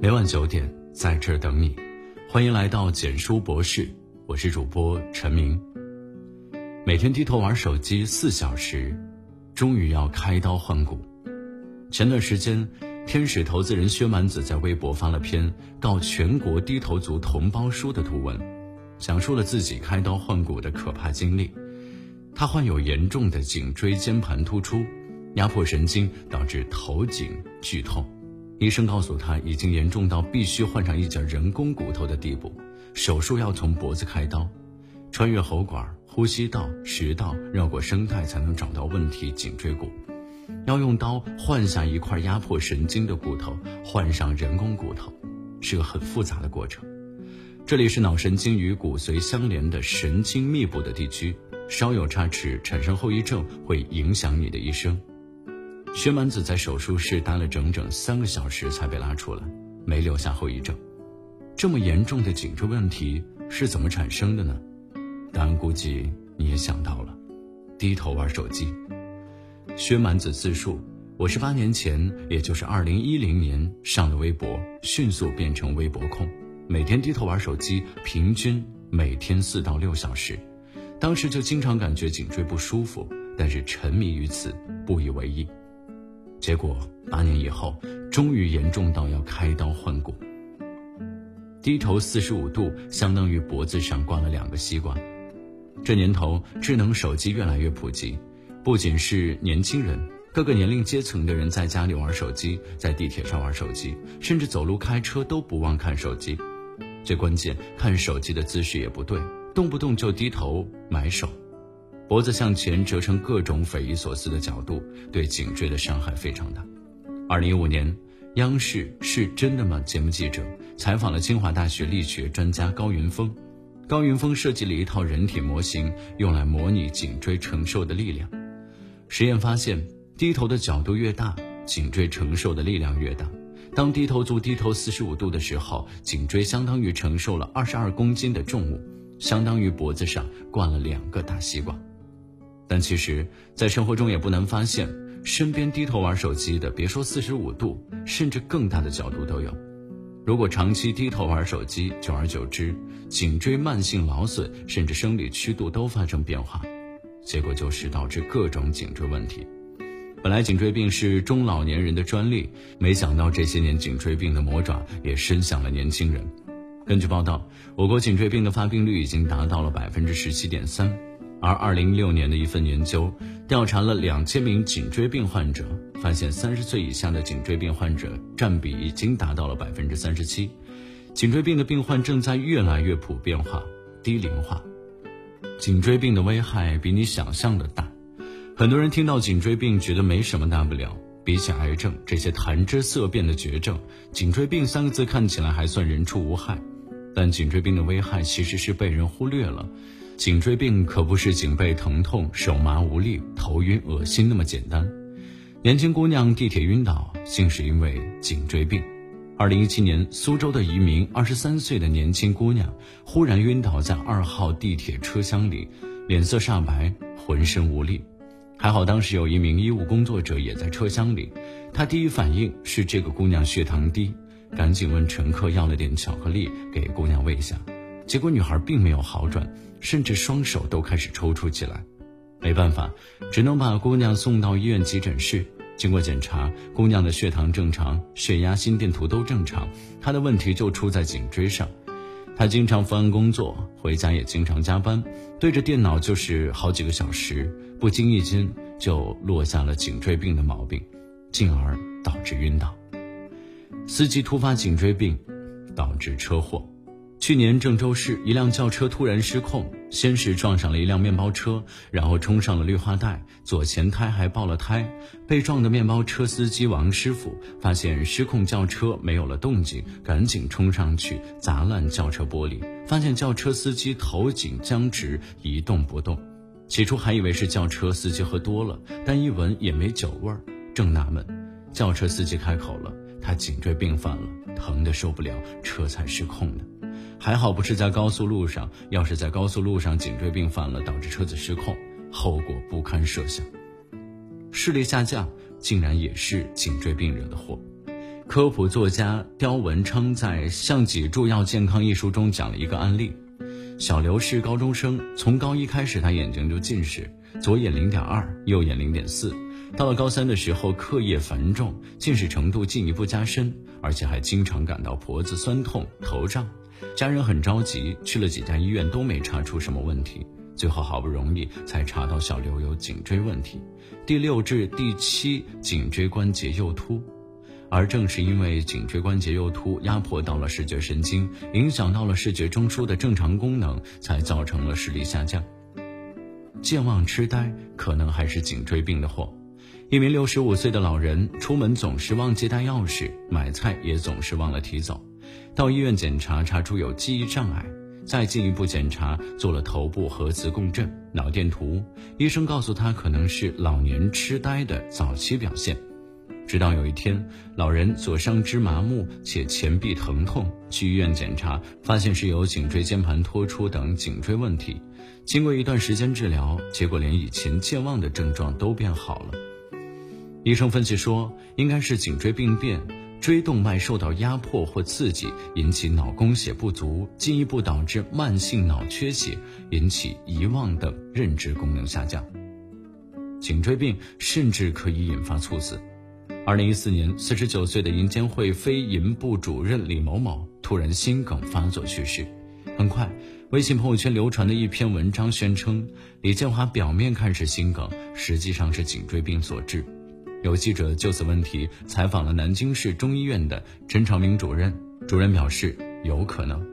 每晚九点，在这儿等你。欢迎来到简书博士，我是主播陈明。每天低头玩手机四小时，终于要开刀换骨。前段时间，天使投资人薛蛮子在微博发了篇告全国低头族同胞书的图文，讲述了自己开刀换骨的可怕经历。他患有严重的颈椎间盘突出，压迫神经导致头颈剧痛。医生告诉他，已经严重到必须换上一节人工骨头的地步，手术要从脖子开刀，穿越喉管、呼吸道、食道，绕过声带才能找到问题颈椎骨，要用刀换下一块压迫神经的骨头，换上人工骨头，是个很复杂的过程。这里是脑神经与骨髓相连的神经密布的地区，稍有差池，产生后遗症会影响你的一生。薛蛮子在手术室待了整整三个小时才被拉出来，没留下后遗症。这么严重的颈椎问题是怎么产生的呢？答案估计你也想到了，低头玩手机。薛蛮子自述：我是八年前，也就是二零一零年上的微博，迅速变成微博控，每天低头玩手机，平均每天四到六小时。当时就经常感觉颈椎不舒服，但是沉迷于此，不以为意。结果八年以后，终于严重到要开刀换骨。低头四十五度，相当于脖子上挂了两个西瓜。这年头，智能手机越来越普及，不仅是年轻人，各个年龄阶层的人在家里玩手机，在地铁上玩手机，甚至走路开车都不忘看手机。最关键，看手机的姿势也不对，动不动就低头埋手。脖子向前折成各种匪夷所思的角度，对颈椎的伤害非常大。二零一五年，央视《是真的吗》节目记者采访了清华大学力学专家高云峰。高云峰设计了一套人体模型，用来模拟颈椎承受的力量。实验发现，低头的角度越大，颈椎承受的力量越大。当低头族低头四十五度的时候，颈椎相当于承受了二十二公斤的重物，相当于脖子上挂了两个大西瓜。但其实，在生活中也不难发现，身边低头玩手机的，别说四十五度，甚至更大的角度都有。如果长期低头玩手机，久而久之，颈椎慢性劳损，甚至生理曲度都发生变化，结果就是导致各种颈椎问题。本来颈椎病是中老年人的专利，没想到这些年颈椎病的魔爪也伸向了年轻人。根据报道，我国颈椎病的发病率已经达到了百分之十七点三。而二零一六年的一份研究调查了两千名颈椎病患者，发现三十岁以下的颈椎病患者占比已经达到了百分之三十七。颈椎病的病患正在越来越普遍化、低龄化。颈椎病的危害比你想象的大。很多人听到颈椎病觉得没什么大不了，比起癌症这些谈之色变的绝症，颈椎病三个字看起来还算人畜无害。但颈椎病的危害其实是被人忽略了。颈椎病可不是颈背疼痛、手麻无力、头晕恶心那么简单。年轻姑娘地铁晕倒，竟是因为颈椎病。二零一七年，苏州的一名二十三岁的年轻姑娘忽然晕倒在二号地铁车厢里，脸色煞白，浑身无力。还好当时有一名医务工作者也在车厢里，他第一反应是这个姑娘血糖低，赶紧问乘客要了点巧克力给姑娘喂下。结果女孩并没有好转，甚至双手都开始抽搐起来。没办法，只能把姑娘送到医院急诊室。经过检查，姑娘的血糖正常，血压、心电图都正常，她的问题就出在颈椎上。她经常伏案工作，回家也经常加班，对着电脑就是好几个小时，不经意间就落下了颈椎病的毛病，进而导致晕倒。司机突发颈椎病，导致车祸。去年郑州市一辆轿车突然失控，先是撞上了一辆面包车，然后冲上了绿化带，左前胎还爆了胎。被撞的面包车司机王师傅发现失控轿车没有了动静，赶紧冲上去砸烂轿车玻璃，发现轿车司机头颈僵直一动不动。起初还以为是轿车司机喝多了，但一闻也没酒味儿，正纳闷，轿车司机开口了，他颈椎病犯了，疼得受不了，车才失控的。还好不是在高速路上，要是在高速路上，颈椎病犯了，导致车子失控，后果不堪设想。视力下降竟然也是颈椎病惹的祸。科普作家刁文称在《向脊柱要健康》一书中讲了一个案例：小刘是高中生，从高一开始他眼睛就近视，左眼零点二，右眼零点四。到了高三的时候，课业繁重，近视程度进一步加深，而且还经常感到脖子酸痛、头胀。家人很着急，去了几家医院都没查出什么问题，最后好不容易才查到小刘有颈椎问题，第六至第七颈椎关节右突。而正是因为颈椎关节右突压迫到了视觉神经，影响到了视觉中枢的正常功能，才造成了视力下降。健忘痴呆可能还是颈椎病的祸。一名六十五岁的老人出门总是忘记带钥匙，买菜也总是忘了提走。到医院检查，查出有记忆障碍。再进一步检查，做了头部核磁共振、脑电图，医生告诉他可能是老年痴呆的早期表现。直到有一天，老人左上肢麻木且前臂疼痛，去医院检查，发现是有颈椎间盘突出等颈椎问题。经过一段时间治疗，结果连以前健忘的症状都变好了。医生分析说，应该是颈椎病变，椎动脉受到压迫或刺激，引起脑供血不足，进一步导致慢性脑缺血，引起遗忘等认知功能下降。颈椎病甚至可以引发猝死。二零一四年，四十九岁的银监会非银部主任李某某突然心梗发作去世。很快，微信朋友圈流传的一篇文章宣称，李建华表面看是心梗，实际上是颈椎病所致。有记者就此问题采访了南京市中医院的陈长明主任，主任表示有可能，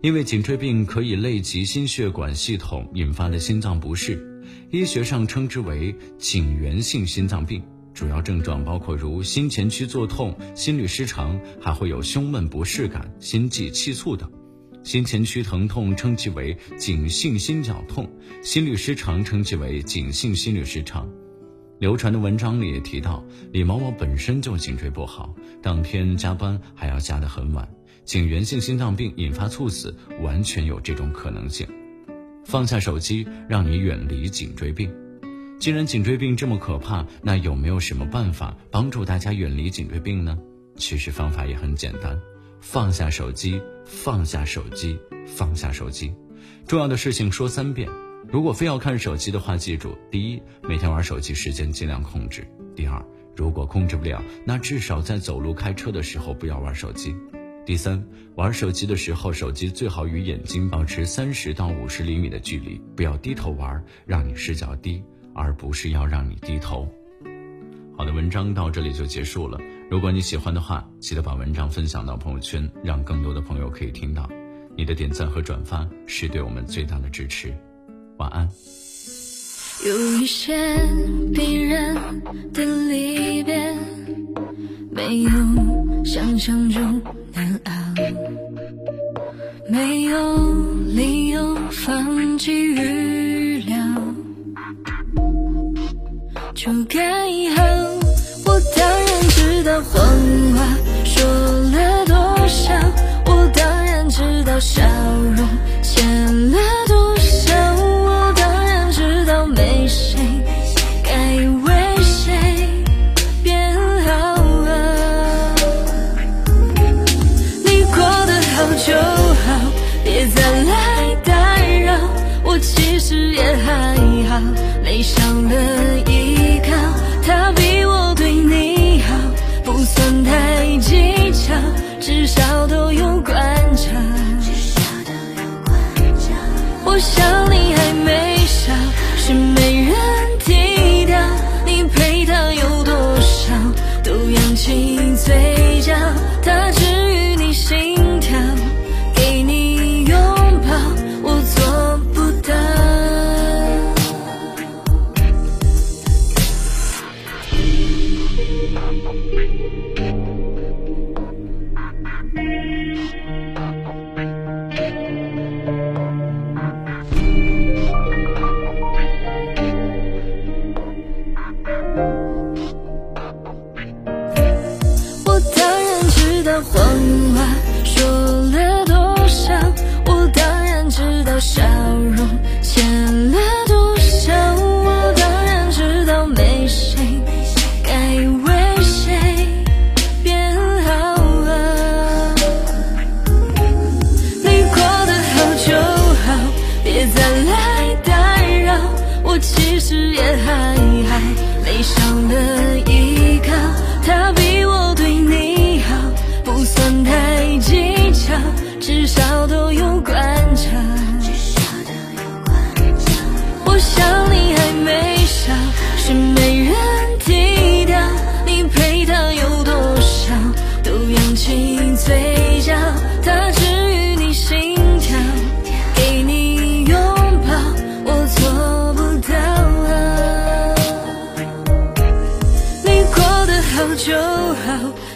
因为颈椎病可以累及心血管系统，引发的心脏不适，医学上称之为颈源性心脏病。主要症状包括如心前区作痛、心律失常，还会有胸闷不适感、心悸气促等。心前区疼痛称其为颈性心绞痛，心律失常称其为颈性心律失常。流传的文章里也提到，李某某本身就颈椎不好，当天加班还要加得很晚，颈源性心脏病引发猝死，完全有这种可能性。放下手机，让你远离颈椎病。既然颈椎病这么可怕，那有没有什么办法帮助大家远离颈椎病呢？其实方法也很简单，放下手机，放下手机，放下手机。重要的事情说三遍。如果非要看手机的话，记住：第一，每天玩手机时间尽量控制；第二，如果控制不了，那至少在走路、开车的时候不要玩手机；第三，玩手机的时候，手机最好与眼睛保持三十到五十厘米的距离，不要低头玩，让你视角低。而不是要让你低头。好的，文章到这里就结束了。如果你喜欢的话，记得把文章分享到朋友圈，让更多的朋友可以听到。你的点赞和转发是对我们最大的支持。晚安。有一些必然的离别，没有想象中难熬，没有理由放弃预料。就该好。我当然知道谎话其实也还好，没少了一。他比我对你好，不算太计较，至少都有观察。我想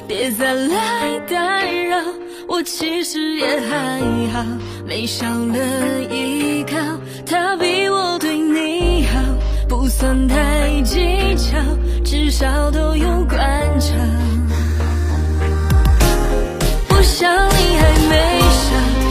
别再来打扰我其实也还好没少了依靠他比我对你好不算太计较至少都有观潮我想你还没少